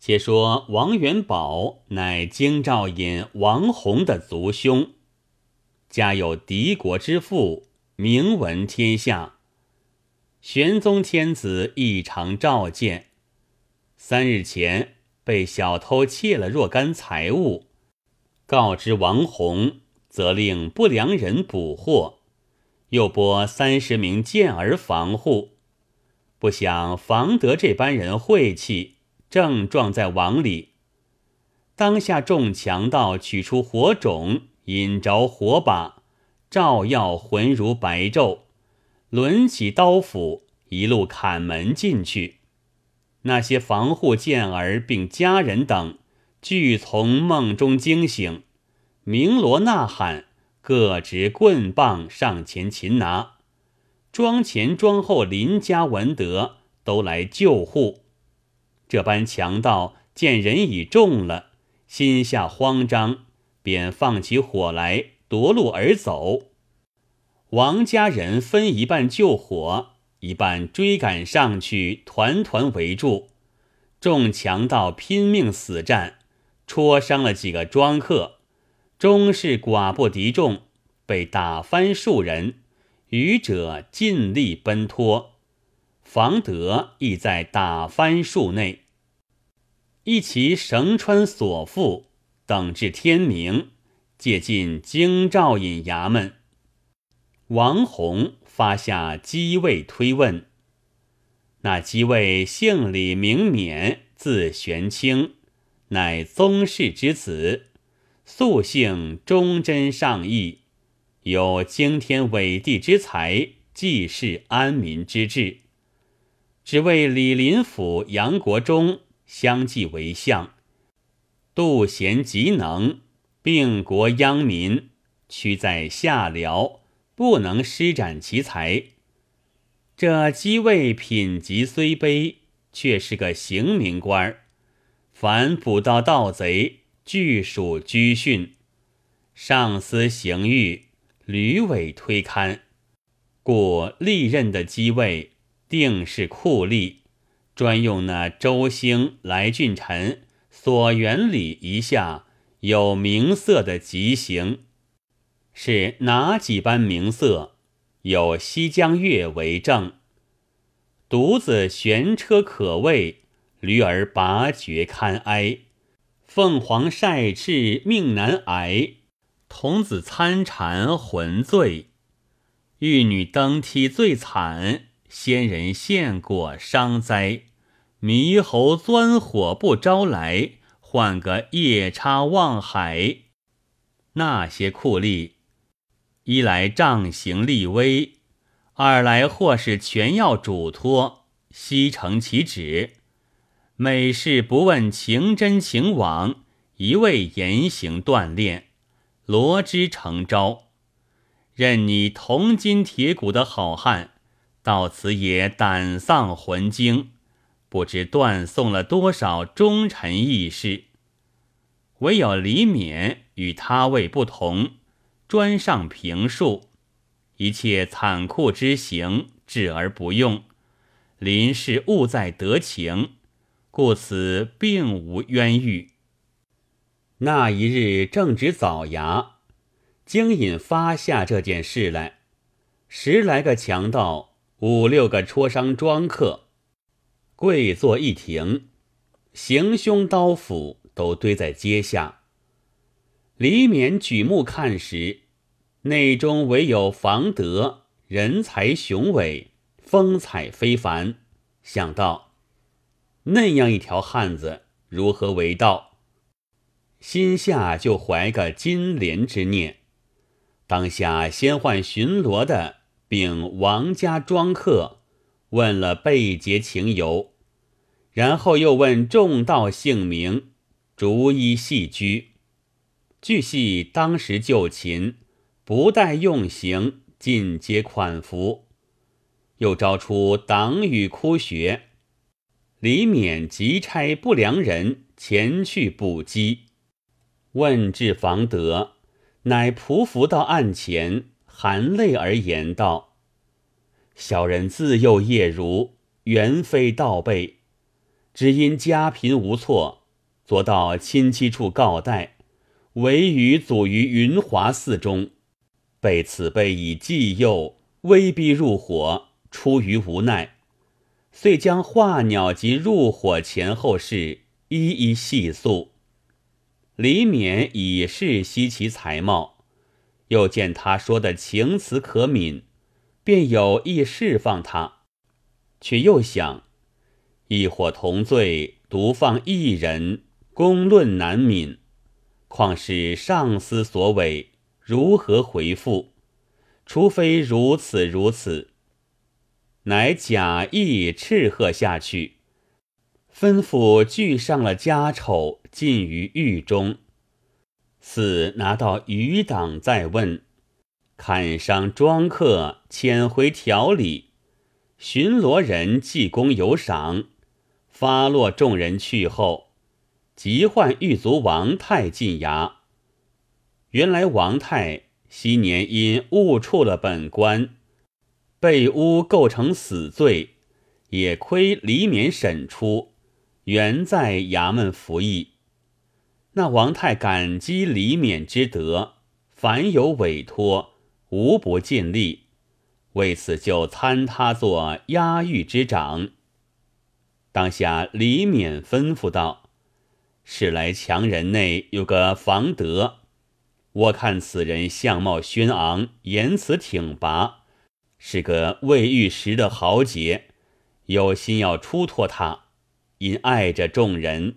且说王元宝乃京兆尹王弘的族兄，家有敌国之父，名闻天下。玄宗天子异常召见，三日前被小偷窃了若干财物，告知王弘，责令不良人捕获，又拨三十名健儿防护。不想防得这般人晦气。正撞在网里，当下众强盗取出火种，引着火把，照耀浑如白昼，抡起刀斧，一路砍门进去。那些防护健儿并家人等，俱从梦中惊醒，鸣锣呐喊，各执棍棒上前擒拿。庄前庄后邻家闻得，都来救护。这般强盗见人已中了，心下慌张，便放起火来夺路而走。王家人分一半救火，一半追赶上去，团团围住。众强盗拼命死战，戳伤了几个庄客，终是寡不敌众，被打翻数人，余者尽力奔脱。房德亦在打翻树内，一齐绳穿锁缚，等至天明，借进京兆尹衙门。王弘发下机位推问，那机位姓李名冕，字玄清，乃宗室之子，素性忠贞尚义，有惊天伟地之才，济世安民之志。只为李林甫、杨国忠相继为相，杜贤极能，并国殃民，屈在下僚，不能施展其才。这机位品级虽卑，却是个刑名官儿，凡捕到盗贼，俱属拘训，上司刑狱，屡委推勘，故历任的机位。定是酷吏，专用那周兴、来俊臣所原里一下有名色的极刑，是哪几般名色？有西江月为证。独子悬车可畏，驴儿拔绝堪哀。凤凰晒翅命难挨，童子参禅魂醉，玉女登梯最惨。仙人献果伤灾，猕猴钻火不招来，换个夜叉望海。那些酷吏，一来杖刑立威，二来或是全要嘱托，悉成其旨。每事不问情真情往，一味严刑锻炼，罗织成招，任你铜筋铁骨的好汉。到此也胆丧魂惊，不知断送了多少忠臣义士。唯有李勉与他位不同，专上评述，一切残酷之行治而不用，临事务在得情，故此并无冤狱。那一日正值早衙，经尹发下这件事来，十来个强盗。五六个戳伤庄客，跪坐一庭，行凶刀斧都堆在阶下。李勉举目看时，内中唯有房德人才雄伟，风采非凡。想到那样一条汉子如何为道，心下就怀个金莲之念。当下先唤巡逻的。并王家庄客问了被劫情由，然后又问众道姓名，逐一细居。据系当时就擒，不待用刑，尽皆款服。又招出党羽哭穴，李勉急差不良人前去捕击。问至房德，乃匍匐到案前。含泪而言道：“小人自幼业儒，原非道辈，只因家贫无措，昨到亲戚处告代，唯余祖于云华寺中，被此辈以计诱，威逼入伙，出于无奈，遂将画鸟及入伙前后事一一细诉。李勉以是惜其才貌，又见他说的情辞可悯，便有意释放他，却又想。一伙同罪，独放一人，公论难泯。况是上司所委，如何回复？除非如此如此，乃假意斥喝下去，吩咐具上了家丑，进于狱中。四拿到余党再问，砍伤庄客，遣回调理。巡逻人记功有赏。发落众人去后，即唤狱卒王泰进衙。原来王泰昔年因误触了本官，被诬构成死罪，也亏李免审出，原在衙门服役。那王太感激李勉之德，凡有委托，无不尽力，为此就参他做押狱之长。当下，李勉吩咐道：“是来强人内有个房德，我看此人相貌轩昂，言辞挺拔，是个未遇时的豪杰，有心要出脱他，因爱着众人，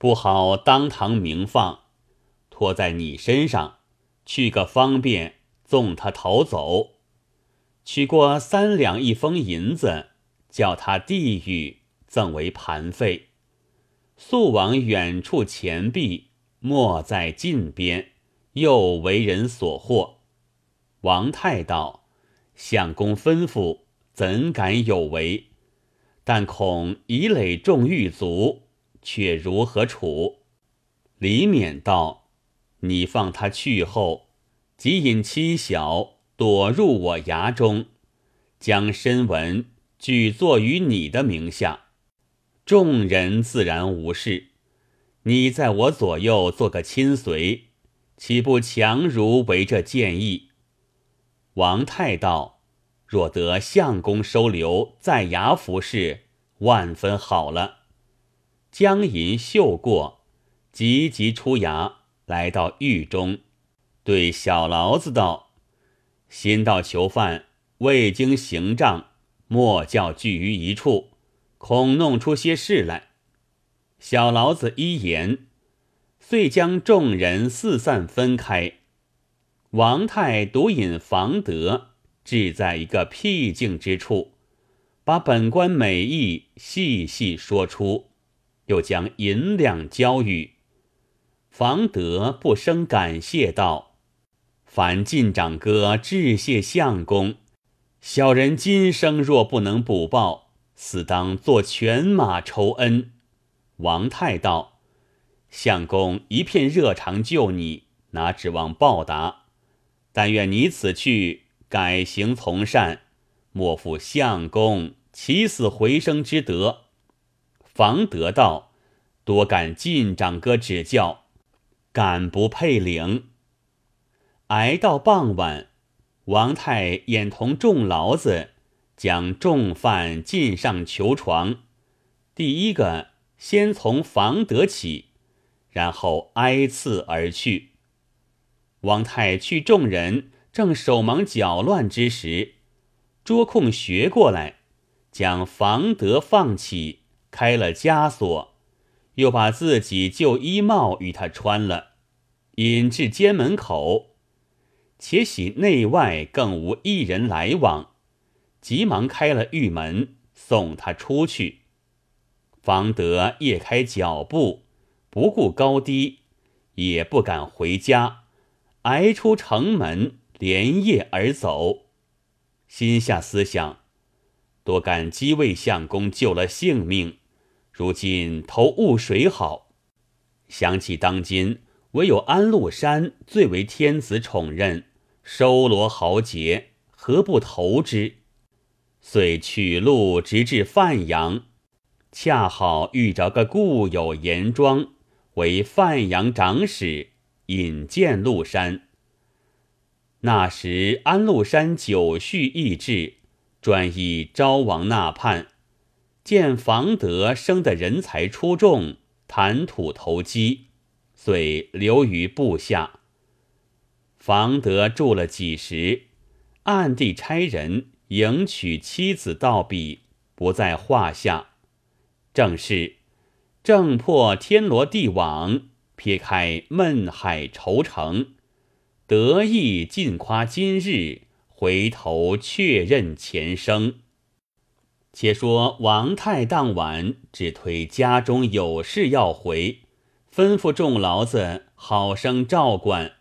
不好当堂明放，托在你身上，去个方便，纵他逃走，取过三两一封银子，叫他地狱。”赠为盘费，速往远处前避，莫在近边，又为人所获。王太道：“相公吩咐，怎敢有违？但恐已累众狱卒，却如何处？”李勉道：“你放他去后，即引妻小躲入我衙中，将身文举作于你的名下。”众人自然无事，你在我左右做个亲随，岂不强如为这建议？王太道：若得相公收留，在衙服侍，万分好了。江银嗅过，急急出衙，来到狱中，对小牢子道：“新到囚犯，未经刑杖，莫叫聚于一处。”恐弄出些事来，小牢子一言，遂将众人四散分开。王太独引房德，置在一个僻静之处，把本官美意细细说出，又将银两交予房德，不生感谢道：“凡进长哥致谢相公，小人今生若不能补报。”死当做犬马酬恩。王太道：“相公一片热肠救你，哪指望报答？但愿你此去改行从善，莫负相公起死回生之德。”方得道：“多感晋长哥指教，敢不配领？”挨到傍晚，王太眼同众牢子。将众犯进上囚床，第一个先从房德起，然后挨次而去。王太去众人正手忙脚乱之时，捉空学过来，将房德放起，开了枷锁，又把自己旧衣帽与他穿了，引至监门口，且喜内外更无一人来往。急忙开了狱门，送他出去。方德夜开脚步，不顾高低，也不敢回家，挨出城门，连夜而走。心下思想：多感激为相公救了性命，如今投雾水好。想起当今唯有安禄山最为天子宠任，收罗豪杰，何不投之？遂取路直至范阳，恰好遇着个故友严庄，为范阳长史，引荐陆山。那时安禄山久蓄意志，专以昭王纳叛，见房德生的人才出众，谈吐投机，遂留于部下。房德住了几时，暗地差人迎娶妻子到彼，不在话下。正是正破天罗地网，撇开闷海愁城。得意尽夸今日，回头确认前生。且说王太当晚只推家中有事要回，吩咐众牢子好生照管，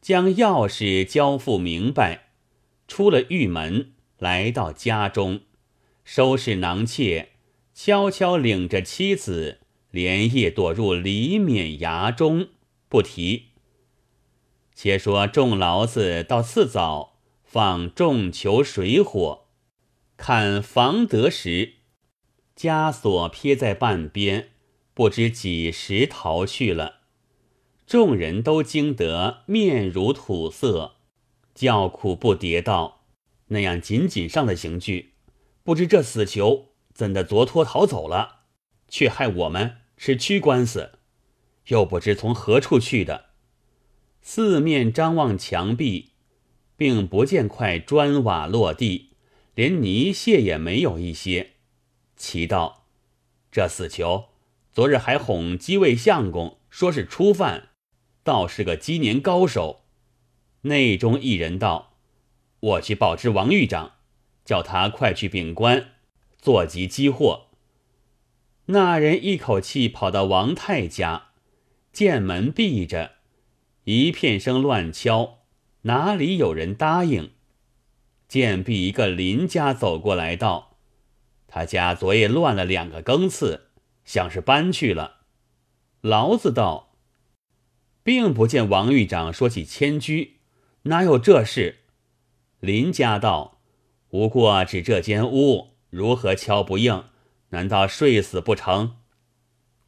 将钥匙交付明白。出了狱门，来到家中，收拾囊妾，悄悄领着妻子，连夜躲入李勉衙中，不提。且说众牢子到次早放众求水火，看房德时，枷锁撇在半边，不知几时逃去了。众人都惊得面如土色，叫苦不迭道：“那样紧紧上的刑具，不知这死囚怎的昨脱逃走了，却害我们吃屈官司，又不知从何处去的。”四面张望墙壁，并不见块砖瓦落地，连泥屑也没有一些。奇道：“这死囚昨日还哄机位相公说是初犯，倒是个积年高手。”内中一人道：“我去报知王狱长，叫他快去禀官，坐及激获。”那人一口气跑到王太家，见门闭着。一片声乱敲，哪里有人答应？见壁一个邻家走过来道：“他家昨夜乱了两个更次，像是搬去了。”牢子道：“并不见王狱长说起迁居，哪有这事？”邻家道：“不过指这间屋，如何敲不应？难道睡死不成？”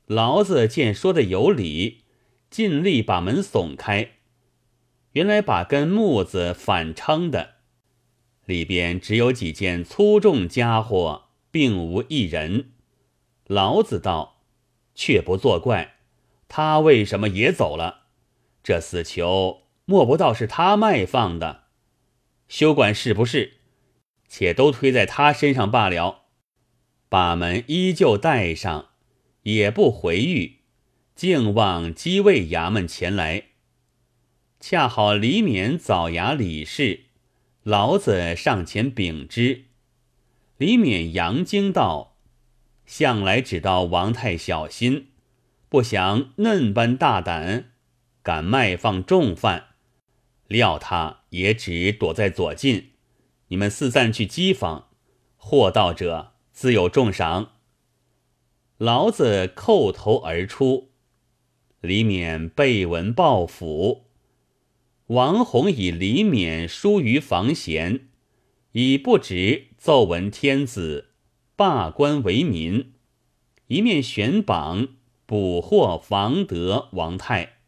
牢子见说的有理。尽力把门耸开，原来把根木子反撑的，里边只有几件粗重家伙，并无一人。老子道：“却不作怪，他为什么也走了？这死囚莫不到是他卖放的？休管是不是，且都推在他身上罢了。”把门依旧带上，也不回狱。敬望机卫衙门前来，恰好李勉早衙理事，老子上前禀之。李勉扬惊道：“向来只道王太小心，不想嫩般大胆，敢卖放重犯。料他也只躲在左近，你们四散去机房，获到者自有重赏。”老子叩头而出。李勉被闻报府，王弘以李勉疏于房闲，以不直奏闻天子，罢官为民，一面悬榜捕获房德、王泰。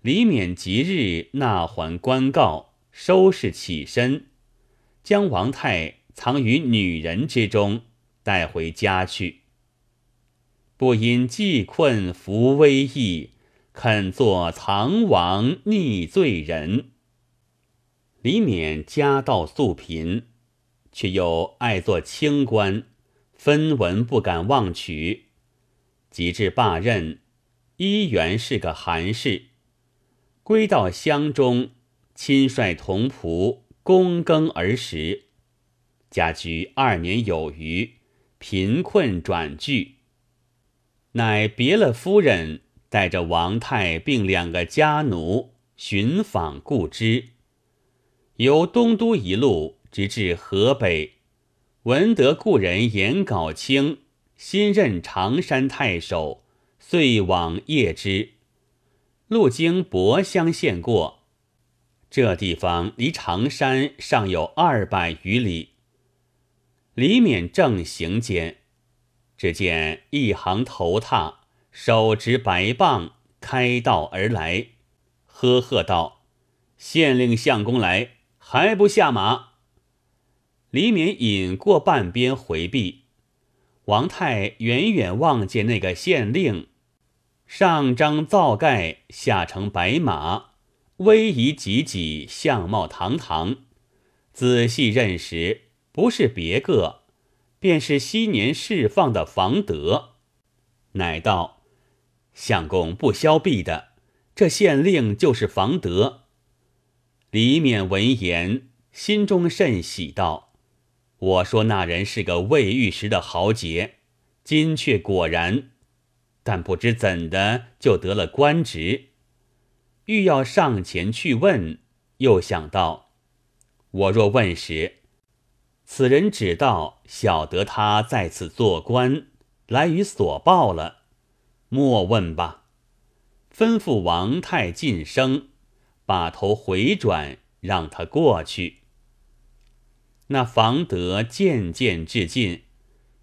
李勉即日纳还官告，收拾起身，将王泰藏于女人之中，带回家去。不因济困扶危役，肯做藏王逆罪人。李勉家道素贫，却又爱做清官，分文不敢妄取。及至罢任，一原是个寒士，归到乡中，亲率童仆躬耕而食，家居二年有余，贫困转聚。乃别了夫人，带着王太并两个家奴寻访故知，由东都一路直至河北，闻得故人颜杲卿新任常山太守，遂往谒之。路经博乡县过，这地方离常山尚有二百余里。李勉正行间。只见一行头踏，手执白棒，开道而来，呵呵道：“县令相公来，还不下马？”李勉引过半边回避。王泰远远望见那个县令，上张皂盖，下乘白马，威仪汲汲，相貌堂堂。仔细认识，不是别个，便是昔年释放的房德。乃道：“相公不消避的，这县令就是房德。”李勉闻言，心中甚喜，道。我说那人是个未遇时的豪杰，今却果然，但不知怎的就得了官职。欲要上前去问，又想到，我若问时，此人只道晓得他在此做官，来与所报了，莫问吧。吩咐王太晋升，把头回转，让他过去。那房德渐渐至近，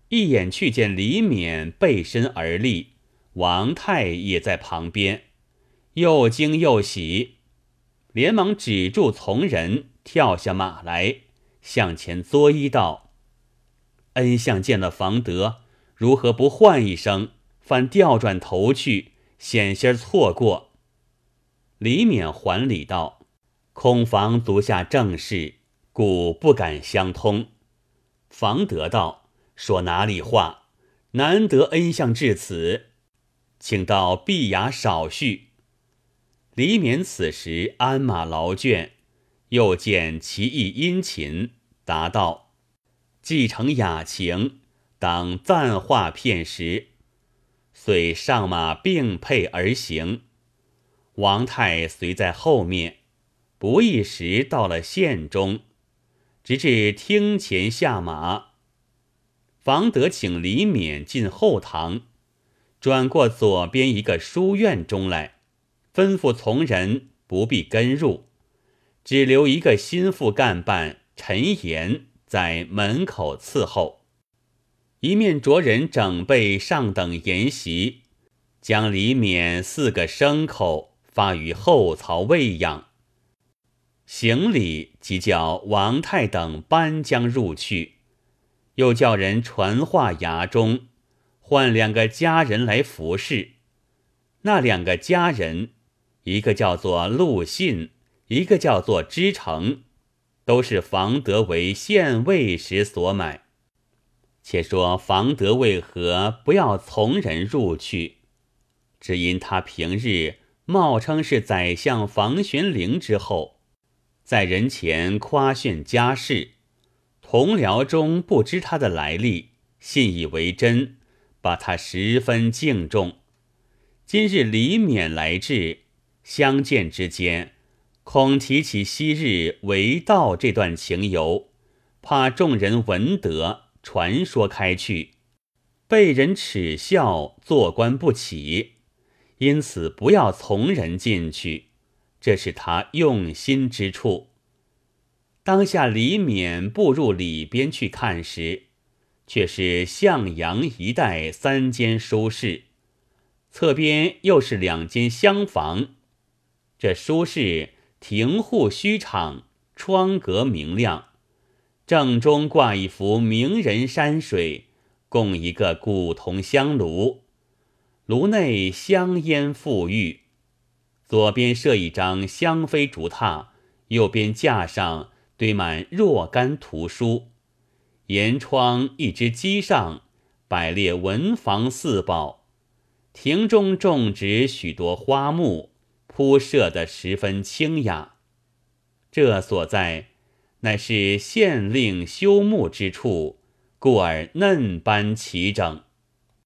一眼去见李勉背身而立，王太也在旁边，又惊又喜，连忙止住从人，跳下马来，向前作揖道：“恩相见了房德，如何不唤一声，反调转头去，险些错过？”李勉还礼道：“空房足下正事。”故不敢相通。房德道：“说哪里话？难得恩相至此，请到碧雅少叙。”李勉此时鞍马劳倦，又见其意殷勤，答道：“既成雅情，当暂话片时。”遂上马并辔而行。王泰随在后面，不一时到了县中。直至厅前下马，房德请李勉进后堂，转过左边一个书院中来，吩咐从人不必跟入，只留一个心腹干办陈岩在门口伺候，一面着人整备上等筵席，将李勉四个牲口发于后槽喂养。行礼，即叫王太等搬将入去，又叫人传话衙中，唤两个家人来服侍。那两个家人，一个叫做陆信，一个叫做知成，都是房德为县尉时所买。且说房德为何不要从人入去？只因他平日冒称是宰相房玄龄之后。在人前夸炫家世，同僚中不知他的来历，信以为真，把他十分敬重。今日李勉来至，相见之间，恐提起昔日为道这段情由，怕众人闻得，传说开去，被人耻笑，做官不起，因此不要从人进去。这是他用心之处。当下李勉步入里边去看时，却是向阳一带三间书室，侧边又是两间厢房。这书室庭户虚敞，窗格明亮，正中挂一幅名人山水，供一个古铜香炉，炉内香烟馥郁。左边设一张香妃竹榻，右边架上堆满若干图书。檐窗一只鸡上摆列文房四宝。庭中种植许多花木，铺设得十分清雅。这所在，乃是县令休沐之处，故而嫩般齐整。